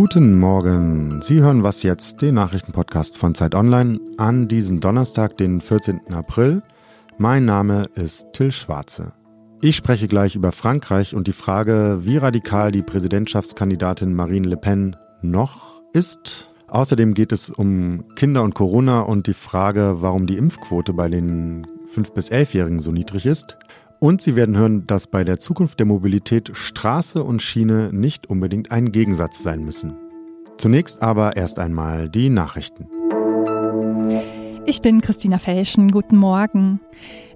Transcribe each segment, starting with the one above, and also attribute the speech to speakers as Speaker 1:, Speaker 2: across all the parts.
Speaker 1: Guten Morgen. Sie hören was jetzt, den Nachrichtenpodcast von Zeit Online an diesem Donnerstag, den 14. April. Mein Name ist Till Schwarze. Ich spreche gleich über Frankreich und die Frage, wie radikal die Präsidentschaftskandidatin Marine Le Pen noch ist. Außerdem geht es um Kinder und Corona und die Frage, warum die Impfquote bei den 5- bis 11-Jährigen so niedrig ist. Und Sie werden hören, dass bei der Zukunft der Mobilität Straße und Schiene nicht unbedingt ein Gegensatz sein müssen. Zunächst aber erst einmal die Nachrichten.
Speaker 2: Ich bin Christina Felschen. Guten Morgen.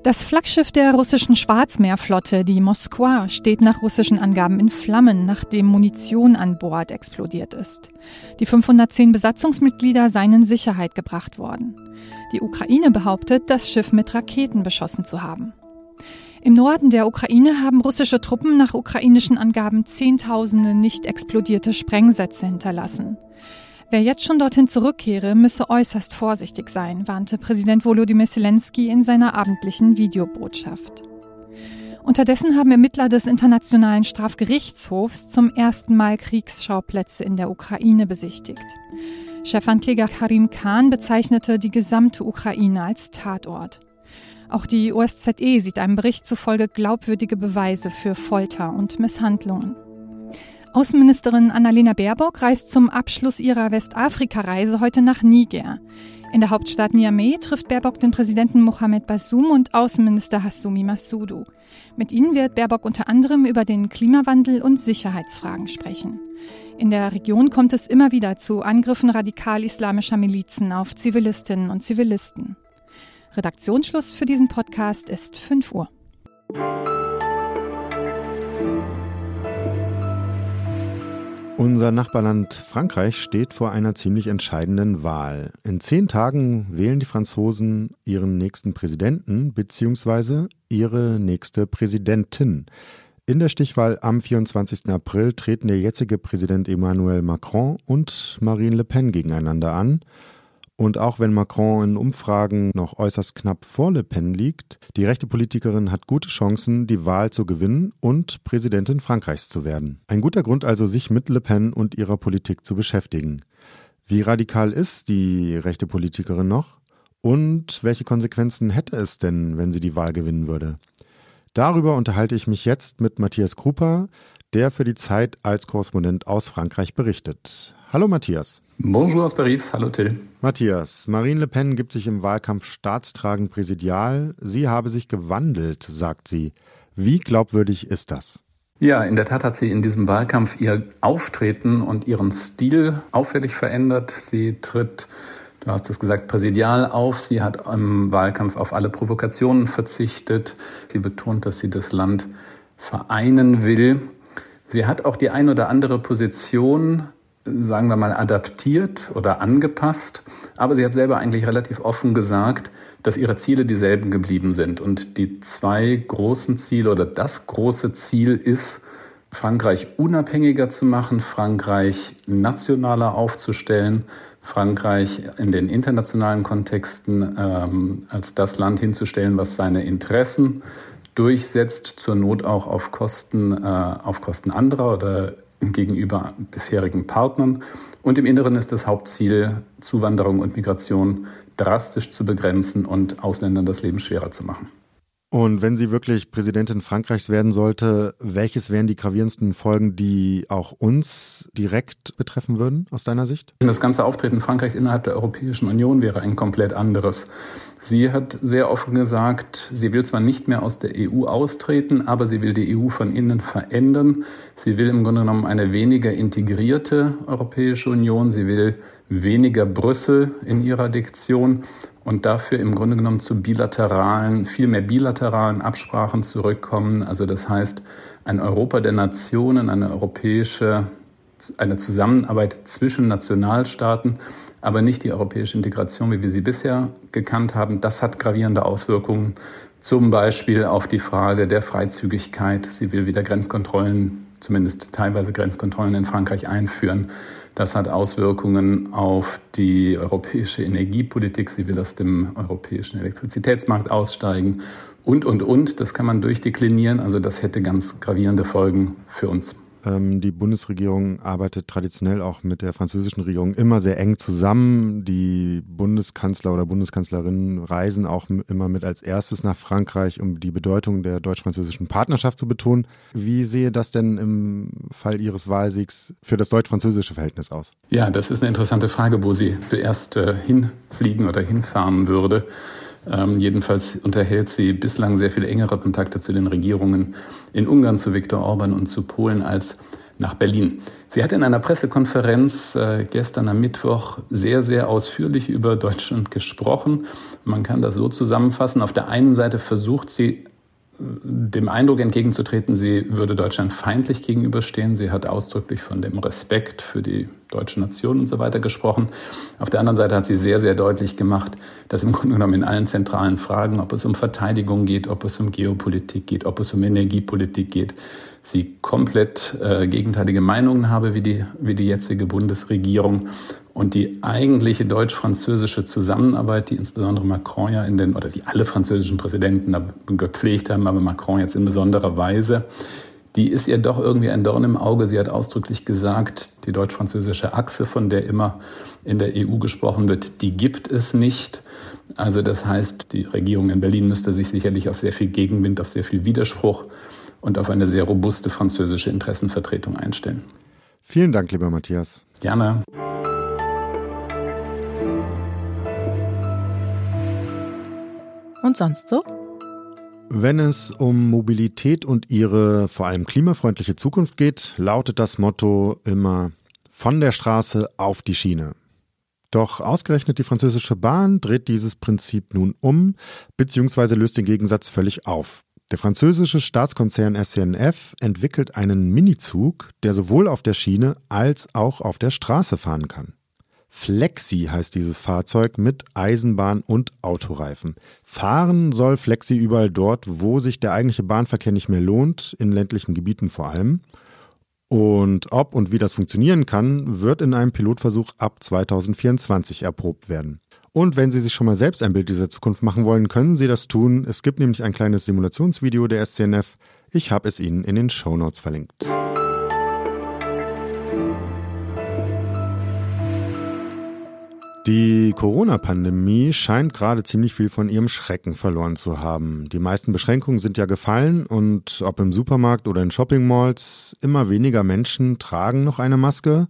Speaker 2: Das Flaggschiff der russischen Schwarzmeerflotte, die Moskwa, steht nach russischen Angaben in Flammen, nachdem Munition an Bord explodiert ist. Die 510 Besatzungsmitglieder seien in Sicherheit gebracht worden. Die Ukraine behauptet, das Schiff mit Raketen beschossen zu haben. Im Norden der Ukraine haben russische Truppen nach ukrainischen Angaben Zehntausende nicht explodierte Sprengsätze hinterlassen. Wer jetzt schon dorthin zurückkehre, müsse äußerst vorsichtig sein, warnte Präsident Volodymyr Zelensky in seiner abendlichen Videobotschaft. Unterdessen haben Ermittler des Internationalen Strafgerichtshofs zum ersten Mal Kriegsschauplätze in der Ukraine besichtigt. Chefankläger Karim Khan bezeichnete die gesamte Ukraine als Tatort. Auch die OSZE sieht einem Bericht zufolge glaubwürdige Beweise für Folter und Misshandlungen. Außenministerin Annalena Baerbock reist zum Abschluss ihrer Westafrika-Reise heute nach Niger. In der Hauptstadt Niamey trifft Baerbock den Präsidenten Mohamed Bassoum und Außenminister Hassoumi Massoudou. Mit ihnen wird Baerbock unter anderem über den Klimawandel und Sicherheitsfragen sprechen. In der Region kommt es immer wieder zu Angriffen radikal-islamischer Milizen auf Zivilistinnen und Zivilisten. Redaktionsschluss für diesen Podcast ist 5 Uhr.
Speaker 1: Unser Nachbarland Frankreich steht vor einer ziemlich entscheidenden Wahl. In zehn Tagen wählen die Franzosen ihren nächsten Präsidenten bzw. ihre nächste Präsidentin. In der Stichwahl am 24. April treten der jetzige Präsident Emmanuel Macron und Marine Le Pen gegeneinander an. Und auch wenn Macron in Umfragen noch äußerst knapp vor Le Pen liegt, die rechte Politikerin hat gute Chancen, die Wahl zu gewinnen und Präsidentin Frankreichs zu werden. Ein guter Grund also, sich mit Le Pen und ihrer Politik zu beschäftigen. Wie radikal ist die rechte Politikerin noch? Und welche Konsequenzen hätte es denn, wenn sie die Wahl gewinnen würde? Darüber unterhalte ich mich jetzt mit Matthias Krupa, der für die Zeit als Korrespondent aus Frankreich berichtet. Hallo Matthias.
Speaker 3: Bonjour aus Paris. Hallo Till.
Speaker 1: Matthias, Marine Le Pen gibt sich im Wahlkampf staatstragend präsidial. Sie habe sich gewandelt, sagt sie. Wie glaubwürdig ist das?
Speaker 3: Ja, in der Tat hat sie in diesem Wahlkampf ihr Auftreten und ihren Stil auffällig verändert. Sie tritt, du hast es gesagt, präsidial auf. Sie hat im Wahlkampf auf alle Provokationen verzichtet. Sie betont, dass sie das Land vereinen will. Sie hat auch die ein oder andere Position sagen wir mal, adaptiert oder angepasst. Aber sie hat selber eigentlich relativ offen gesagt, dass ihre Ziele dieselben geblieben sind. Und die zwei großen Ziele oder das große Ziel ist, Frankreich unabhängiger zu machen, Frankreich nationaler aufzustellen, Frankreich in den internationalen Kontexten ähm, als das Land hinzustellen, was seine Interessen durchsetzt, zur Not auch auf Kosten, äh, auf Kosten anderer oder gegenüber bisherigen Partnern. Und im Inneren ist das Hauptziel, Zuwanderung und Migration drastisch zu begrenzen und Ausländern das Leben schwerer zu machen.
Speaker 1: Und wenn sie wirklich Präsidentin Frankreichs werden sollte, welches wären die gravierendsten Folgen, die auch uns direkt betreffen würden, aus deiner Sicht?
Speaker 3: Das ganze Auftreten Frankreichs innerhalb der Europäischen Union wäre ein komplett anderes. Sie hat sehr offen gesagt, sie will zwar nicht mehr aus der EU austreten, aber sie will die EU von innen verändern. Sie will im Grunde genommen eine weniger integrierte Europäische Union. Sie will weniger Brüssel in ihrer Diktion und dafür im Grunde genommen zu bilateralen, viel mehr bilateralen Absprachen zurückkommen. Also das heißt, ein Europa der Nationen, eine europäische, eine Zusammenarbeit zwischen Nationalstaaten, aber nicht die europäische Integration, wie wir sie bisher gekannt haben. Das hat gravierende Auswirkungen, zum Beispiel auf die Frage der Freizügigkeit. Sie will wieder Grenzkontrollen, zumindest teilweise Grenzkontrollen in Frankreich einführen. Das hat Auswirkungen auf die europäische Energiepolitik. Sie will aus dem europäischen Elektrizitätsmarkt aussteigen und, und, und. Das kann man durchdeklinieren. Also das hätte ganz gravierende Folgen für uns.
Speaker 1: Ähm, die Bundesregierung arbeitet traditionell auch mit der französischen Regierung immer sehr eng zusammen. Die Bundeskanzler oder Bundeskanzlerinnen reisen auch immer mit als erstes nach Frankreich, um die Bedeutung der deutsch-französischen Partnerschaft zu betonen. Wie sehe das denn im Fall Ihres Wahlsiegs für das deutsch-französische Verhältnis aus?
Speaker 3: Ja, das ist eine interessante Frage, wo sie zuerst äh, hinfliegen oder hinfahren würde. Ähm, jedenfalls unterhält sie bislang sehr viel engere Kontakte zu den Regierungen in Ungarn, zu Viktor Orban und zu Polen als nach Berlin. Sie hat in einer Pressekonferenz äh, gestern am Mittwoch sehr, sehr ausführlich über Deutschland gesprochen. Man kann das so zusammenfassen. Auf der einen Seite versucht sie dem Eindruck entgegenzutreten, sie würde Deutschland feindlich gegenüberstehen. Sie hat ausdrücklich von dem Respekt für die deutsche Nation und so weiter gesprochen. Auf der anderen Seite hat sie sehr, sehr deutlich gemacht, dass im Grunde genommen in allen zentralen Fragen, ob es um Verteidigung geht, ob es um Geopolitik geht, ob es um Energiepolitik geht, sie komplett äh, gegenteilige Meinungen habe wie die, wie die jetzige Bundesregierung und die eigentliche deutsch-französische Zusammenarbeit, die insbesondere Macron ja in den, oder die alle französischen Präsidenten gepflegt haben, aber Macron jetzt in besonderer Weise, die ist ihr doch irgendwie ein Dorn im Auge. Sie hat ausdrücklich gesagt, die deutsch-französische Achse, von der immer in der EU gesprochen wird, die gibt es nicht. Also das heißt, die Regierung in Berlin müsste sich sicherlich auf sehr viel Gegenwind, auf sehr viel Widerspruch und auf eine sehr robuste französische Interessenvertretung einstellen.
Speaker 1: Vielen Dank, lieber Matthias.
Speaker 3: Gerne.
Speaker 2: Und sonst so?
Speaker 1: Wenn es um Mobilität und ihre vor allem klimafreundliche Zukunft geht, lautet das Motto immer von der Straße auf die Schiene. Doch ausgerechnet die französische Bahn dreht dieses Prinzip nun um, beziehungsweise löst den Gegensatz völlig auf. Der französische Staatskonzern SCNF entwickelt einen Minizug, der sowohl auf der Schiene als auch auf der Straße fahren kann. Flexi heißt dieses Fahrzeug mit Eisenbahn und Autoreifen. Fahren soll Flexi überall dort, wo sich der eigentliche Bahnverkehr nicht mehr lohnt, in ländlichen Gebieten vor allem. Und ob und wie das funktionieren kann, wird in einem Pilotversuch ab 2024 erprobt werden. Und wenn Sie sich schon mal selbst ein Bild dieser Zukunft machen wollen, können Sie das tun. Es gibt nämlich ein kleines Simulationsvideo der SCNF. Ich habe es Ihnen in den Show Notes verlinkt. Die Corona-Pandemie scheint gerade ziemlich viel von ihrem Schrecken verloren zu haben. Die meisten Beschränkungen sind ja gefallen und ob im Supermarkt oder in Shopping-Malls, immer weniger Menschen tragen noch eine Maske.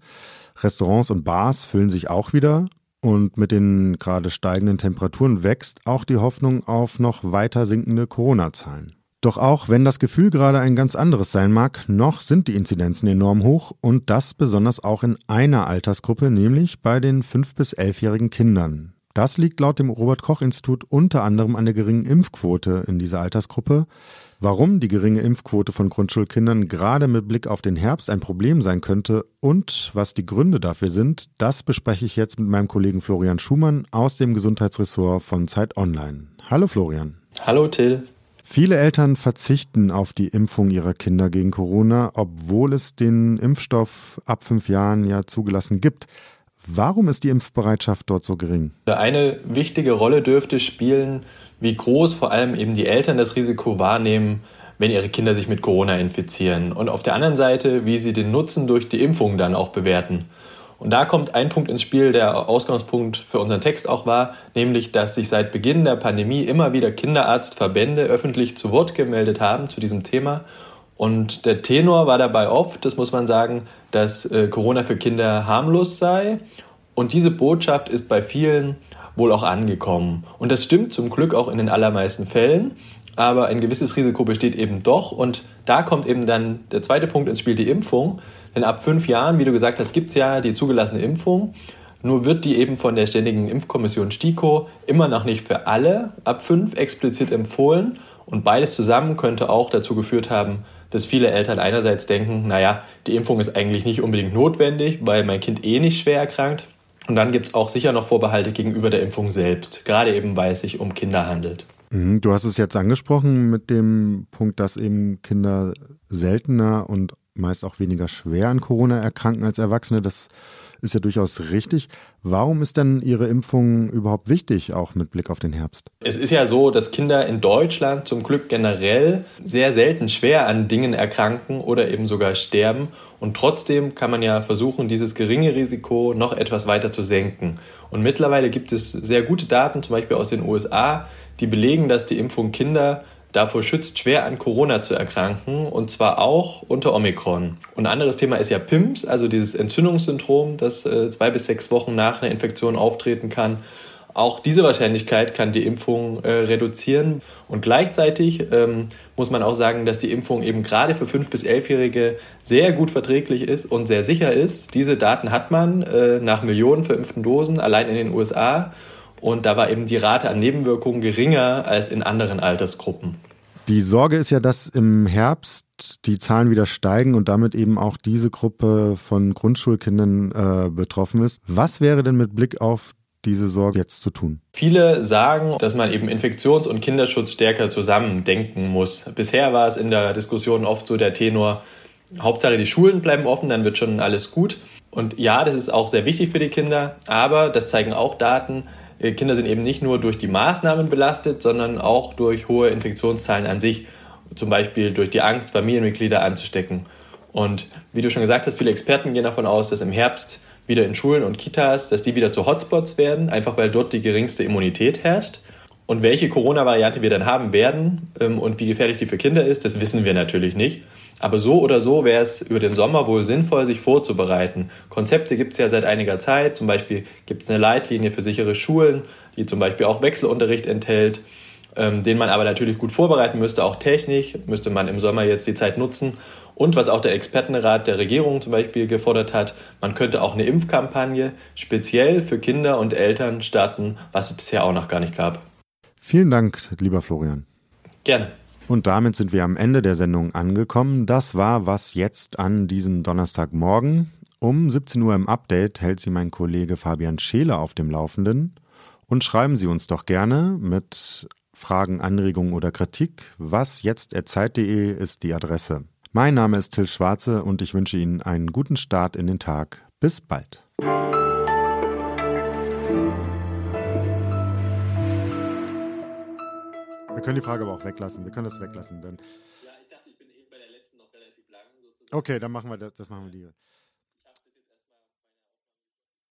Speaker 1: Restaurants und Bars füllen sich auch wieder und mit den gerade steigenden Temperaturen wächst auch die Hoffnung auf noch weiter sinkende Corona-Zahlen. Doch auch wenn das Gefühl gerade ein ganz anderes sein mag, noch sind die Inzidenzen enorm hoch und das besonders auch in einer Altersgruppe, nämlich bei den 5- bis 11-jährigen Kindern. Das liegt laut dem Robert Koch Institut unter anderem an der geringen Impfquote in dieser Altersgruppe. Warum die geringe Impfquote von Grundschulkindern gerade mit Blick auf den Herbst ein Problem sein könnte und was die Gründe dafür sind, das bespreche ich jetzt mit meinem Kollegen Florian Schumann aus dem Gesundheitsressort von Zeit Online. Hallo Florian.
Speaker 4: Hallo Till.
Speaker 1: Viele Eltern verzichten auf die Impfung ihrer Kinder gegen Corona, obwohl es den Impfstoff ab fünf Jahren ja zugelassen gibt. Warum ist die Impfbereitschaft dort so gering?
Speaker 4: Eine wichtige Rolle dürfte spielen, wie groß vor allem eben die Eltern das Risiko wahrnehmen, wenn ihre Kinder sich mit Corona infizieren. Und auf der anderen Seite, wie sie den Nutzen durch die Impfung dann auch bewerten. Und da kommt ein Punkt ins Spiel, der Ausgangspunkt für unseren Text auch war, nämlich, dass sich seit Beginn der Pandemie immer wieder Kinderarztverbände öffentlich zu Wort gemeldet haben zu diesem Thema. Und der Tenor war dabei oft, das muss man sagen, dass äh, Corona für Kinder harmlos sei. Und diese Botschaft ist bei vielen wohl auch angekommen. Und das stimmt zum Glück auch in den allermeisten Fällen. Aber ein gewisses Risiko besteht eben doch. Und da kommt eben dann der zweite Punkt ins Spiel, die Impfung. Denn ab fünf Jahren, wie du gesagt hast, gibt es ja die zugelassene Impfung. Nur wird die eben von der Ständigen Impfkommission STIKO immer noch nicht für alle ab fünf explizit empfohlen. Und beides zusammen könnte auch dazu geführt haben, dass viele Eltern einerseits denken, naja, die Impfung ist eigentlich nicht unbedingt notwendig, weil mein Kind eh nicht schwer erkrankt. Und dann gibt es auch sicher noch Vorbehalte gegenüber der Impfung selbst, gerade eben weil es sich um Kinder handelt.
Speaker 1: Mhm, du hast es jetzt angesprochen mit dem Punkt, dass eben Kinder seltener und meist auch weniger schwer an Corona erkranken als Erwachsene. Das ist ja durchaus richtig. Warum ist denn Ihre Impfung überhaupt wichtig, auch mit Blick auf den Herbst?
Speaker 4: Es ist ja so, dass Kinder in Deutschland zum Glück generell sehr selten schwer an Dingen erkranken oder eben sogar sterben. Und trotzdem kann man ja versuchen, dieses geringe Risiko noch etwas weiter zu senken. Und mittlerweile gibt es sehr gute Daten, zum Beispiel aus den USA, die belegen, dass die Impfung Kinder davor schützt, schwer an Corona zu erkranken und zwar auch unter Omikron. Und ein anderes Thema ist ja PIMS, also dieses Entzündungssyndrom, das äh, zwei bis sechs Wochen nach einer Infektion auftreten kann. Auch diese Wahrscheinlichkeit kann die Impfung äh, reduzieren. Und gleichzeitig ähm, muss man auch sagen, dass die Impfung eben gerade für 5- bis 11-Jährige sehr gut verträglich ist und sehr sicher ist. Diese Daten hat man äh, nach Millionen verimpften Dosen allein in den USA. Und da war eben die Rate an Nebenwirkungen geringer als in anderen Altersgruppen.
Speaker 1: Die Sorge ist ja, dass im Herbst die Zahlen wieder steigen und damit eben auch diese Gruppe von Grundschulkindern äh, betroffen ist. Was wäre denn mit Blick auf diese Sorge jetzt zu tun?
Speaker 4: Viele sagen, dass man eben Infektions- und Kinderschutz stärker zusammen denken muss. Bisher war es in der Diskussion oft so der Tenor, Hauptsache die Schulen bleiben offen, dann wird schon alles gut. Und ja, das ist auch sehr wichtig für die Kinder, aber das zeigen auch Daten, Kinder sind eben nicht nur durch die Maßnahmen belastet, sondern auch durch hohe Infektionszahlen an sich, zum Beispiel durch die Angst, Familienmitglieder anzustecken. Und wie du schon gesagt hast, viele Experten gehen davon aus, dass im Herbst wieder in Schulen und Kitas, dass die wieder zu Hotspots werden, einfach weil dort die geringste Immunität herrscht. Und welche Corona-Variante wir dann haben werden ähm, und wie gefährlich die für Kinder ist, das wissen wir natürlich nicht. Aber so oder so wäre es über den Sommer wohl sinnvoll, sich vorzubereiten. Konzepte gibt es ja seit einiger Zeit. Zum Beispiel gibt es eine Leitlinie für sichere Schulen, die zum Beispiel auch Wechselunterricht enthält, ähm, den man aber natürlich gut vorbereiten müsste, auch technisch, müsste man im Sommer jetzt die Zeit nutzen. Und was auch der Expertenrat der Regierung zum Beispiel gefordert hat, man könnte auch eine Impfkampagne speziell für Kinder und Eltern starten, was es bisher auch noch gar nicht gab.
Speaker 1: Vielen Dank, lieber Florian.
Speaker 4: Gerne.
Speaker 1: Und damit sind wir am Ende der Sendung angekommen. Das war was jetzt an diesem Donnerstagmorgen. Um 17 Uhr im Update hält Sie mein Kollege Fabian Scheele auf dem Laufenden. Und schreiben Sie uns doch gerne mit Fragen, Anregungen oder Kritik. Was jetzt zeit.de ist die Adresse. Mein Name ist Till Schwarze und ich wünsche Ihnen einen guten Start in den Tag. Bis bald. Wir können die Frage aber auch weglassen. Wir können das weglassen. Denn ja, ich dachte, ich bin eben bei der letzten noch relativ lang. Sozusagen. Okay, dann machen wir das, das machen wir lieber.